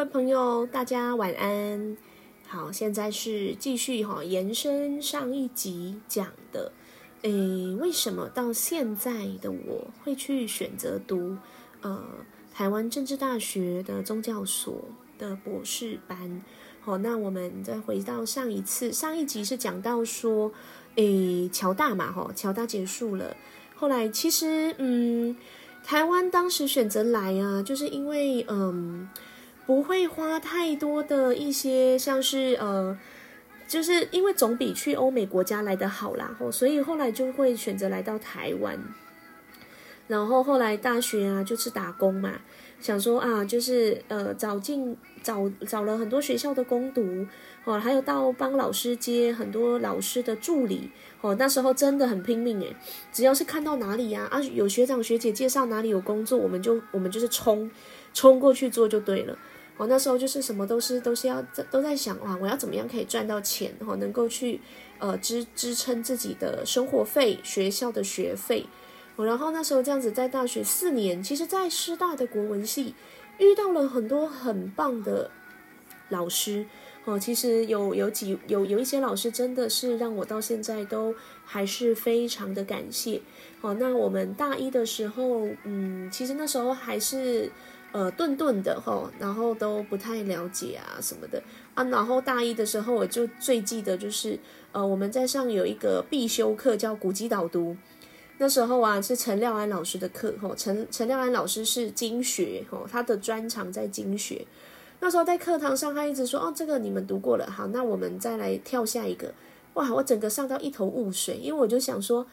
位朋友，大家晚安。好，现在是继续哈，延伸上一集讲的，诶，为什么到现在的我会去选择读呃台湾政治大学的宗教所的博士班？好，那我们再回到上一次，上一集是讲到说，诶，乔大嘛，哈，乔大结束了，后来其实，嗯。台湾当时选择来啊，就是因为嗯，不会花太多的一些，像是呃，就是因为总比去欧美国家来的好啦，吼，所以后来就会选择来到台湾。然后后来大学啊，就是打工嘛，想说啊，就是呃，找进找找了很多学校的攻读，哦，还有到帮老师接很多老师的助理。哦，那时候真的很拼命诶，只要是看到哪里呀，啊，有学长学姐介绍哪里有工作，我们就我们就是冲冲过去做就对了。我，那时候就是什么都是都是要都在想啊，我要怎么样可以赚到钱，哈，能够去呃支支撑自己的生活费、学校的学费。然后那时候这样子在大学四年，其实，在师大的国文系遇到了很多很棒的老师。哦，其实有有几有有一些老师真的是让我到现在都还是非常的感谢。哦，那我们大一的时候，嗯，其实那时候还是呃顿顿的哈，然后都不太了解啊什么的啊。然后大一的时候，我就最记得就是呃我们在上有一个必修课叫古籍导读，那时候啊是陈廖安老师的课，哈，陈陈廖安老师是经学，哈，他的专长在经学。那时候在课堂上，他一直说：“哦，这个你们读过了，好，那我们再来跳下一个。”哇，我整个上到一头雾水，因为我就想说：“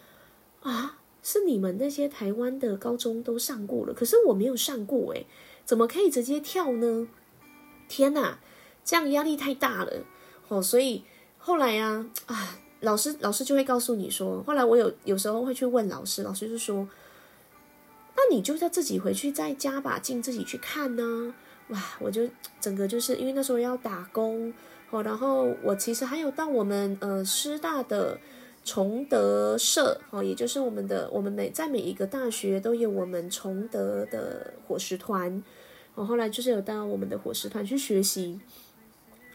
啊，是你们那些台湾的高中都上过了，可是我没有上过，诶，怎么可以直接跳呢？”天哪，这样压力太大了哦。所以后来啊，啊，老师老师就会告诉你说，后来我有有时候会去问老师，老师就说：“那你就要自己回去再加把劲，自己去看呢。”哇！我就整个就是因为那时候要打工哦，然后我其实还有到我们呃师大的崇德社哦，也就是我们的我们每在每一个大学都有我们崇德的伙食团，我后来就是有到我们的伙食团去学习。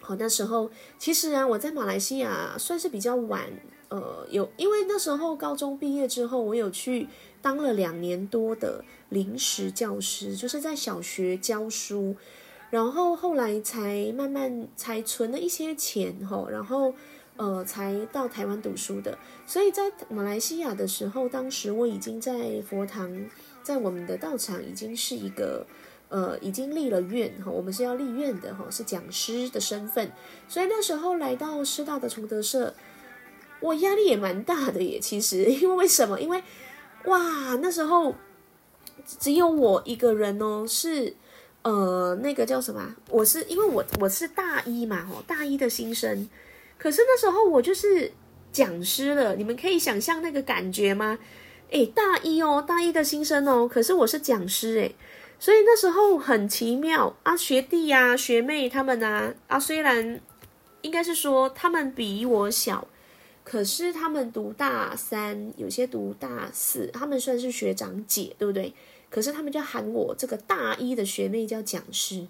好，那时候其实啊，我在马来西亚算是比较晚，呃，有因为那时候高中毕业之后，我有去。当了两年多的临时教师，就是在小学教书，然后后来才慢慢才存了一些钱哈，然后呃才到台湾读书的。所以在马来西亚的时候，当时我已经在佛堂，在我们的道场已经是一个呃已经立了院哈，我们是要立院的哈，是讲师的身份。所以那时候来到师大的崇德社，我压力也蛮大的耶。其实 因为为什么？因为哇，那时候只有我一个人哦，是呃那个叫什么？我是因为我我是大一嘛，哦，大一的新生。可是那时候我就是讲师了，你们可以想象那个感觉吗？诶，大一哦，大一的新生哦，可是我是讲师诶，所以那时候很奇妙啊，学弟呀、学妹他们啊啊，虽然应该是说他们比我小。可是他们读大三，有些读大四，他们算是学长姐，对不对？可是他们就喊我这个大一的学妹叫讲师，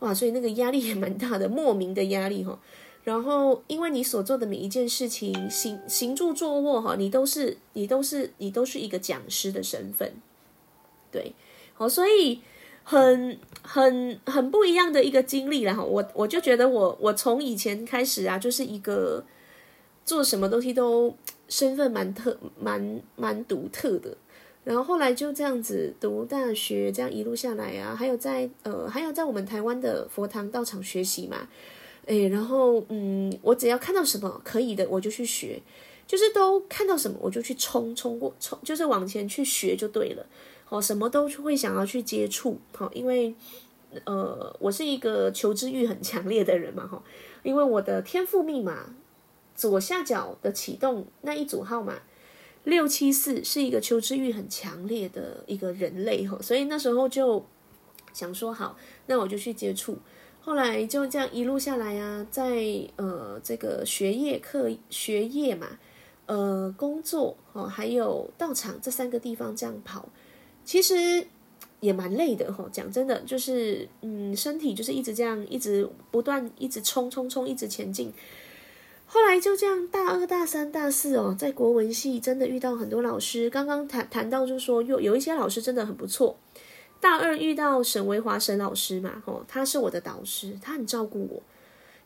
哇，所以那个压力也蛮大的，莫名的压力哈。然后因为你所做的每一件事情，行行住坐卧哈，你都是你都是你都是一个讲师的身份，对，好，所以很很很不一样的一个经历了哈。我我就觉得我我从以前开始啊，就是一个。做什么东西都身份蛮特、蛮蛮独特的，然后后来就这样子读大学，这样一路下来啊，还有在呃，还有在我们台湾的佛堂道场学习嘛，诶，然后嗯，我只要看到什么可以的，我就去学，就是都看到什么我就去冲冲过冲，就是往前去学就对了，哦，什么都会想要去接触，好，因为呃，我是一个求知欲很强烈的人嘛，哈，因为我的天赋密码。左下角的启动那一组号码六七四是一个求知欲很强烈的一个人类哈，所以那时候就想说好，那我就去接触。后来就这样一路下来啊，在呃这个学业课学业嘛，呃工作哦，还有道场这三个地方这样跑，其实也蛮累的哈。讲真的，就是嗯，身体就是一直这样，一直不断，一直冲冲冲，一直前进。后来就这样，大二、大三、大四哦，在国文系真的遇到很多老师。刚刚谈谈到，就说有有一些老师真的很不错。大二遇到沈维华沈老师嘛，吼，他是我的导师，他很照顾我。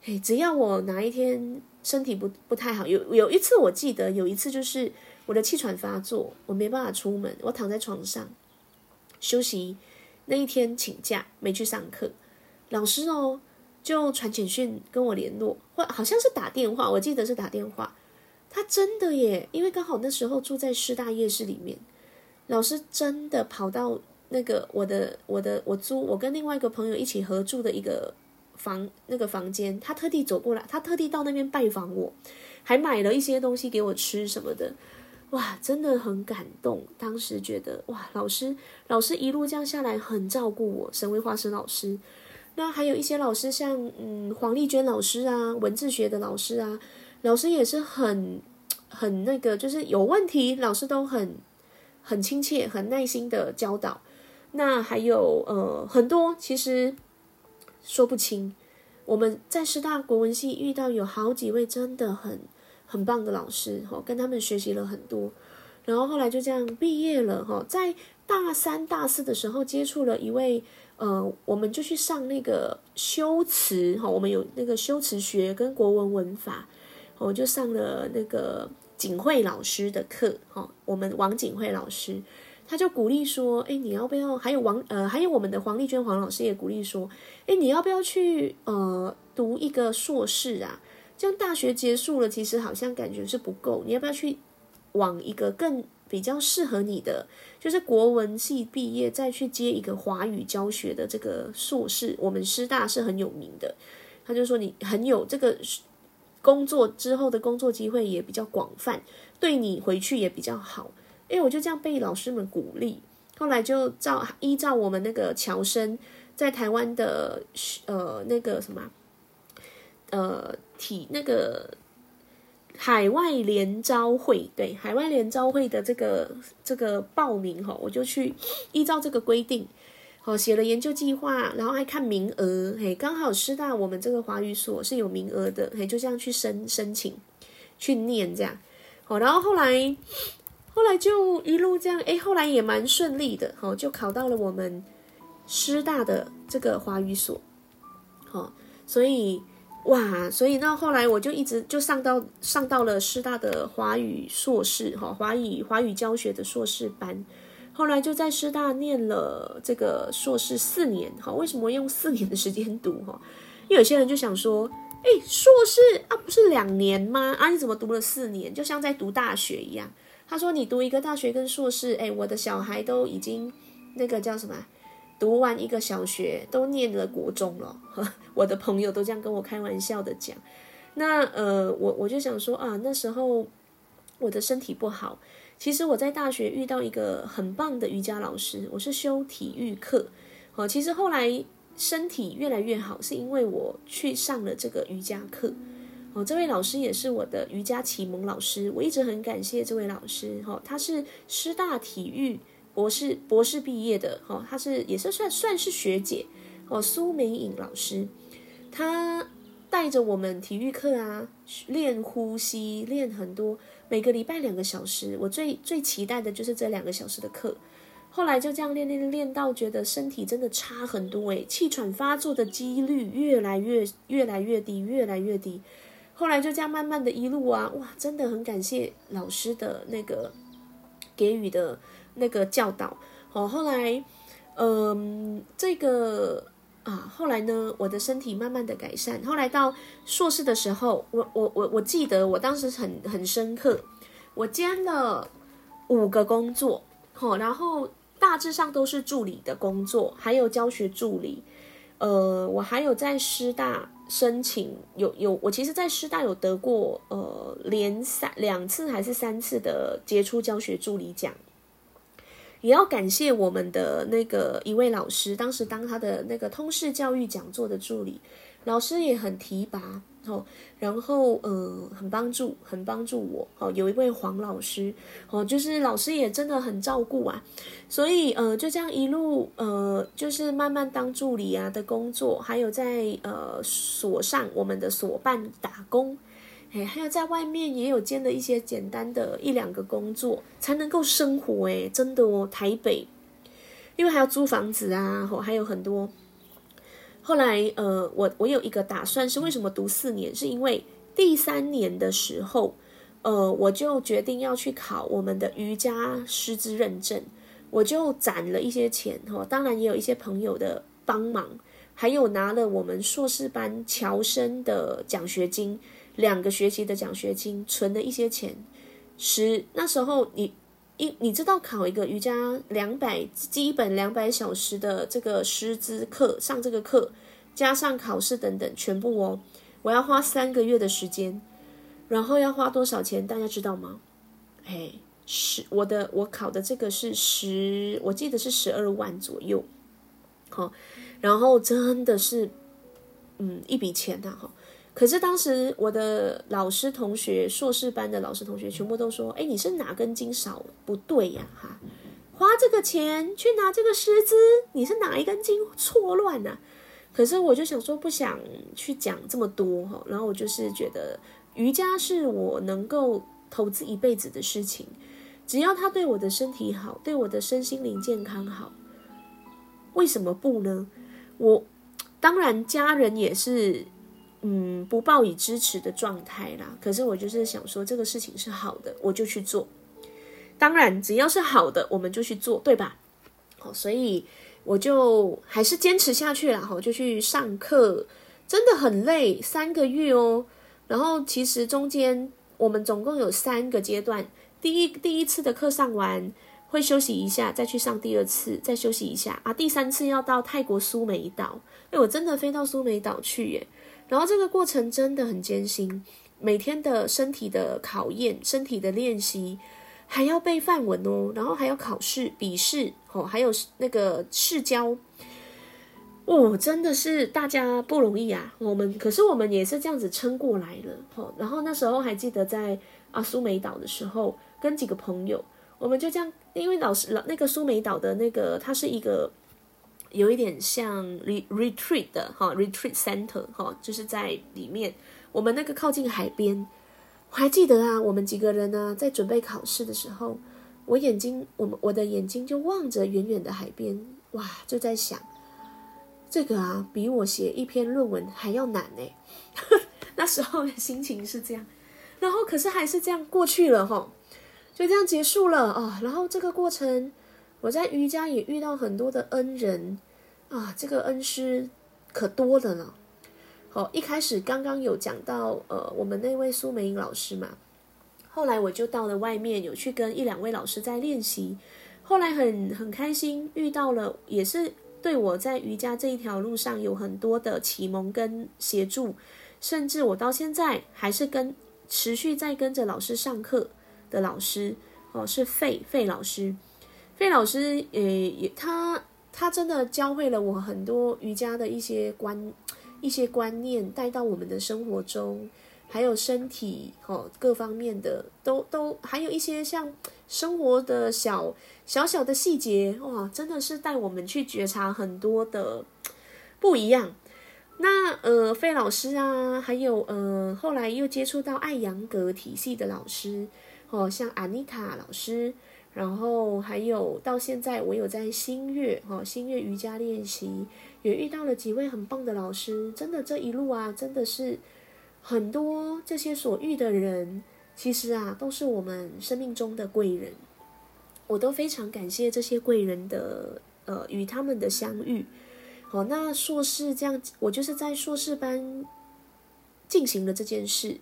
嘿，只要我哪一天身体不不太好，有有一次我记得有一次就是我的气喘发作，我没办法出门，我躺在床上休息。那一天请假没去上课，老师哦。就传简讯跟我联络，或好像是打电话，我记得是打电话。他真的耶，因为刚好那时候住在师大夜市里面，老师真的跑到那个我的我的我租我跟另外一个朋友一起合住的一个房那个房间，他特地走过来，他特地到那边拜访我，还买了一些东西给我吃什么的，哇，真的很感动。当时觉得哇，老师老师一路这样下来很照顾我，沈威华生老师。那还有一些老师，像嗯黄丽娟老师啊，文字学的老师啊，老师也是很很那个，就是有问题，老师都很很亲切、很耐心的教导。那还有呃很多，其实说不清。我们在师大国文系遇到有好几位真的很很棒的老师，哈，跟他们学习了很多。然后后来就这样毕业了，哈，在大三、大四的时候接触了一位。呃，我们就去上那个修辞哈，我们有那个修辞学跟国文文法，我就上了那个景惠老师的课哈。我们王景惠老师，他就鼓励说，哎，你要不要？还有王呃，还有我们的黄丽娟黄老师也鼓励说，哎，你要不要去呃读一个硕士啊？这样大学结束了，其实好像感觉是不够，你要不要去往一个更比较适合你的？就是国文系毕业再去接一个华语教学的这个硕士，我们师大是很有名的。他就说你很有这个工作之后的工作机会也比较广泛，对你回去也比较好。哎，我就这样被老师们鼓励，后来就照依照我们那个侨生在台湾的呃那个什么呃体那个。海外联招会，对海外联招会的这个这个报名哈，我就去依照这个规定，好写了研究计划，然后还看名额，嘿，刚好师大我们这个华语所是有名额的，嘿，就这样去申申请去念这样，好，然后后来后来就一路这样，哎，后来也蛮顺利的，好，就考到了我们师大的这个华语所，好，所以。哇，所以那后来我就一直就上到上到了师大的华语硕士哈，华语华语教学的硕士班，后来就在师大念了这个硕士四年哈。为什么用四年的时间读哈？因为有些人就想说，哎，硕士啊不是两年吗？啊你怎么读了四年？就像在读大学一样。他说你读一个大学跟硕士，哎，我的小孩都已经那个叫什么？读完一个小学都念了国中了，我的朋友都这样跟我开玩笑的讲。那呃，我我就想说啊，那时候我的身体不好。其实我在大学遇到一个很棒的瑜伽老师，我是修体育课。好，其实后来身体越来越好，是因为我去上了这个瑜伽课。哦，这位老师也是我的瑜伽启蒙老师，我一直很感谢这位老师。哈，他是师大体育。博士博士毕业的，哈，她是也是算算是学姐，哦，苏美颖老师，她带着我们体育课啊，练呼吸，练很多，每个礼拜两个小时，我最最期待的就是这两个小时的课。后来就这样练练练到觉得身体真的差很多，诶，气喘发作的几率越来越越来越低，越来越低。后来就这样慢慢的一路啊，哇，真的很感谢老师的那个给予的。那个教导，哦，后来，嗯，这个啊，后来呢，我的身体慢慢的改善。后来到硕士的时候，我我我我记得我当时很很深刻，我兼了五个工作，哦，然后大致上都是助理的工作，还有教学助理。呃，我还有在师大申请，有有，我其实，在师大有得过呃连三两次还是三次的杰出教学助理奖。也要感谢我们的那个一位老师，当时当他的那个通识教育讲座的助理，老师也很提拔哦，然后呃很帮助，很帮助我哦。有一位黄老师哦，就是老师也真的很照顾啊，所以呃就这样一路呃就是慢慢当助理啊的工作，还有在呃所上我们的所办打工。哎，还有在外面也有兼的一些简单的一两个工作，才能够生活。哎，真的哦，台北，因为还要租房子啊，哦，还有很多。后来，呃，我我有一个打算是，为什么读四年？是因为第三年的时候，呃，我就决定要去考我们的瑜伽师资认证，我就攒了一些钱，哈，当然也有一些朋友的帮忙，还有拿了我们硕士班侨生的奖学金。两个学期的奖学金，存了一些钱，十那时候你一你知道考一个瑜伽两百基本两百小时的这个师资课上这个课，加上考试等等全部哦，我要花三个月的时间，然后要花多少钱？大家知道吗？哎，十我的我考的这个是十，我记得是十二万左右，好，然后真的是嗯一笔钱呐，哈。可是当时我的老师同学，硕士班的老师同学全部都说：“哎，你是哪根筋少不对呀？哈，花这个钱去拿这个师资，你是哪一根筋错乱呢？”可是我就想说，不想去讲这么多哈。然后我就是觉得瑜伽是我能够投资一辈子的事情，只要它对我的身体好，对我的身心灵健康好，为什么不呢？我当然家人也是。嗯，不抱以支持的状态啦。可是我就是想说，这个事情是好的，我就去做。当然，只要是好的，我们就去做，对吧？好，所以我就还是坚持下去了。哈，就去上课，真的很累，三个月哦。然后其实中间我们总共有三个阶段，第一第一次的课上完会休息一下，再去上第二次，再休息一下啊。第三次要到泰国苏梅岛，哎，我真的飞到苏梅岛去耶。然后这个过程真的很艰辛，每天的身体的考验、身体的练习，还要背范文哦，然后还要考试、笔试哦，还有那个试教，哦，真的是大家不容易啊。我们可是我们也是这样子撑过来了哦。然后那时候还记得在啊苏梅岛的时候，跟几个朋友，我们就这样，因为老师老那个苏梅岛的那个，它是一个。有一点像 re retreat 的哈，retreat center 哈，就是在里面。我们那个靠近海边，我还记得啊，我们几个人呢在准备考试的时候，我眼睛，我们我的眼睛就望着远远的海边，哇，就在想，这个啊，比我写一篇论文还要难呢。那时候的心情是这样，然后可是还是这样过去了哈，就这样结束了啊。然后这个过程。我在瑜伽也遇到很多的恩人啊，这个恩师可多的呢。好，一开始刚刚有讲到，呃，我们那位苏梅英老师嘛，后来我就到了外面，有去跟一两位老师在练习。后来很很开心，遇到了也是对我在瑜伽这一条路上有很多的启蒙跟协助，甚至我到现在还是跟持续在跟着老师上课的老师哦，是费费老师。费老师，呃，也他他真的教会了我很多瑜伽的一些观一些观念，带到我们的生活中，还有身体哦各方面的，都都还有一些像生活的小小小的细节，哇，真的是带我们去觉察很多的不一样。那呃，费老师啊，还有呃，后来又接触到艾扬格体系的老师，哦，像安妮塔老师。然后还有到现在，我有在新月哈新月瑜伽练习，也遇到了几位很棒的老师。真的这一路啊，真的是很多这些所遇的人，其实啊都是我们生命中的贵人。我都非常感谢这些贵人的呃与他们的相遇。好，那硕士这样，我就是在硕士班进行了这件事，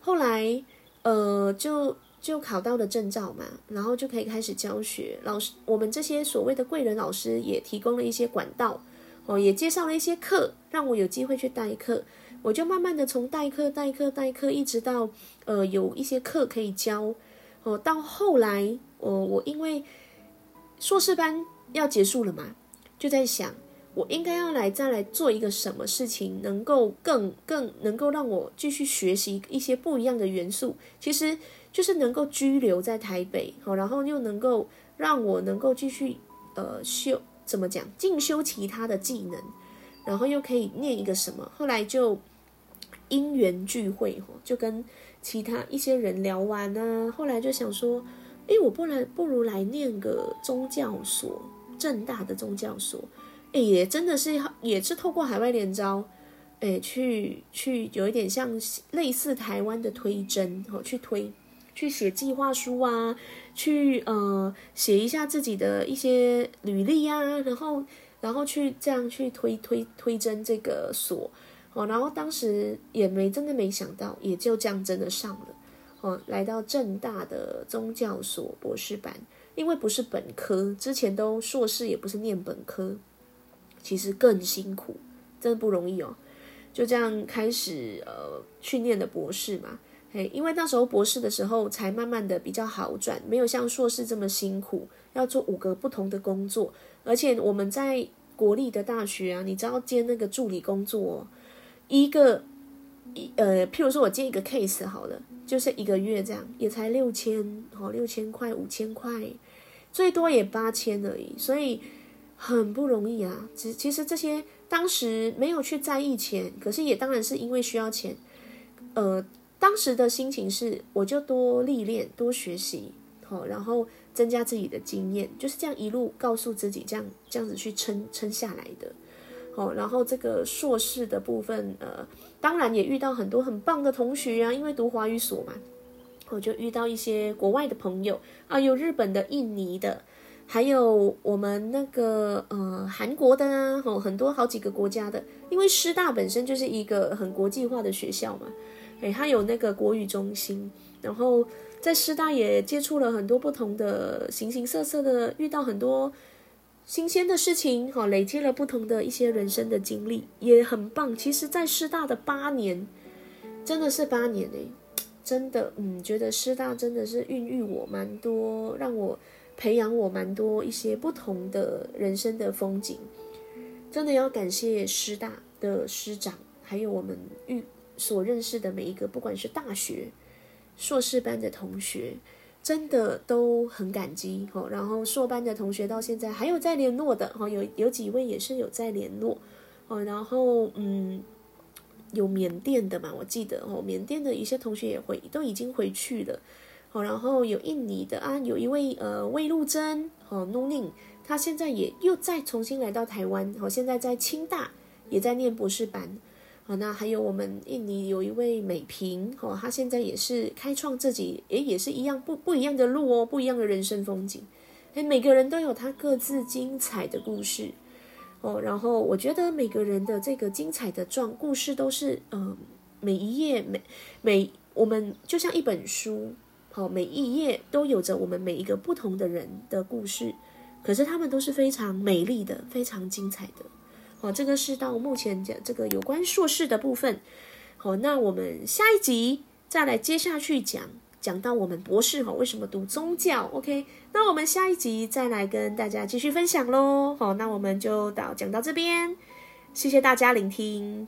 后来呃就。就考到了证照嘛，然后就可以开始教学。老师，我们这些所谓的贵人老师也提供了一些管道，哦，也介绍了一些课，让我有机会去代课。我就慢慢的从代课、代课、代课，一直到呃有一些课可以教。哦，到后来，哦，我因为硕士班要结束了嘛，就在想，我应该要来再来做一个什么事情，能够更更能够让我继续学习一些不一样的元素，其实就是能够居留在台北，好，然后又能够让我能够继续呃修怎么讲进修其他的技能，然后又可以念一个什么，后来就因缘聚会，哈，就跟其他一些人聊完呢，后来就想说，诶，我不能不如来念个宗教所，正大的宗教所。哎，也真的是，也是透过海外联招，哎，去去有一点像类似台湾的推甄，哦，去推，去写计划书啊，去呃写一下自己的一些履历啊，然后然后去这样去推推推甄这个所，哦，然后当时也没真的没想到，也就这样真的上了，哦，来到正大的宗教所博士班，因为不是本科，之前都硕士也不是念本科。其实更辛苦，真的不容易哦。就这样开始呃训练的博士嘛，嘿，因为那时候博士的时候才慢慢的比较好转，没有像硕士这么辛苦，要做五个不同的工作。而且我们在国立的大学啊，你知道接那个助理工作，一个一呃，譬如说我接一个 case 好了，就是一个月这样，也才六千哦，六千块五千块，最多也八千而已，所以。很不容易啊！其其实这些当时没有去在意钱，可是也当然是因为需要钱。呃，当时的心情是，我就多历练、多学习，好，然后增加自己的经验，就是这样一路告诉自己，这样这样子去撑撑下来的。好，然后这个硕士的部分，呃，当然也遇到很多很棒的同学啊，因为读华语所嘛，我就遇到一些国外的朋友啊，有日本的、印尼的。还有我们那个呃韩国的啊，哦很多好几个国家的，因为师大本身就是一个很国际化的学校嘛，诶，他有那个国语中心，然后在师大也接触了很多不同的形形色色的，遇到很多新鲜的事情，哈，累积了不同的一些人生的经历，也很棒。其实，在师大的八年，真的是八年诶，真的，嗯，觉得师大真的是孕育我蛮多，让我。培养我蛮多一些不同的人生的风景，真的要感谢师大的师长，还有我们遇所认识的每一个，不管是大学、硕士班的同学，真的都很感激哦。然后硕班的同学到现在还有在联络的哦，有有几位也是有在联络哦。然后嗯，有缅甸的嘛，我记得哦，缅甸的一些同学也回都已经回去了。哦，然后有印尼的啊，有一位呃魏露珍哦，n 宁，他现在也又再重新来到台湾，哦，现在在清大也在念博士班，哦，那还有我们印尼有一位美萍，哦，他现在也是开创自己，诶，也是一样不不一样的路哦，不一样的人生风景，诶，每个人都有他各自精彩的故事，哦，然后我觉得每个人的这个精彩的状故事都是，嗯，每一页每每我们就像一本书。好，每一页都有着我们每一个不同的人的故事，可是他们都是非常美丽的，非常精彩的。好，这个是到目前讲这个有关硕士的部分。好，那我们下一集再来接下去讲，讲到我们博士哈为什么读宗教？OK，那我们下一集再来跟大家继续分享喽。好，那我们就到讲到这边，谢谢大家聆听。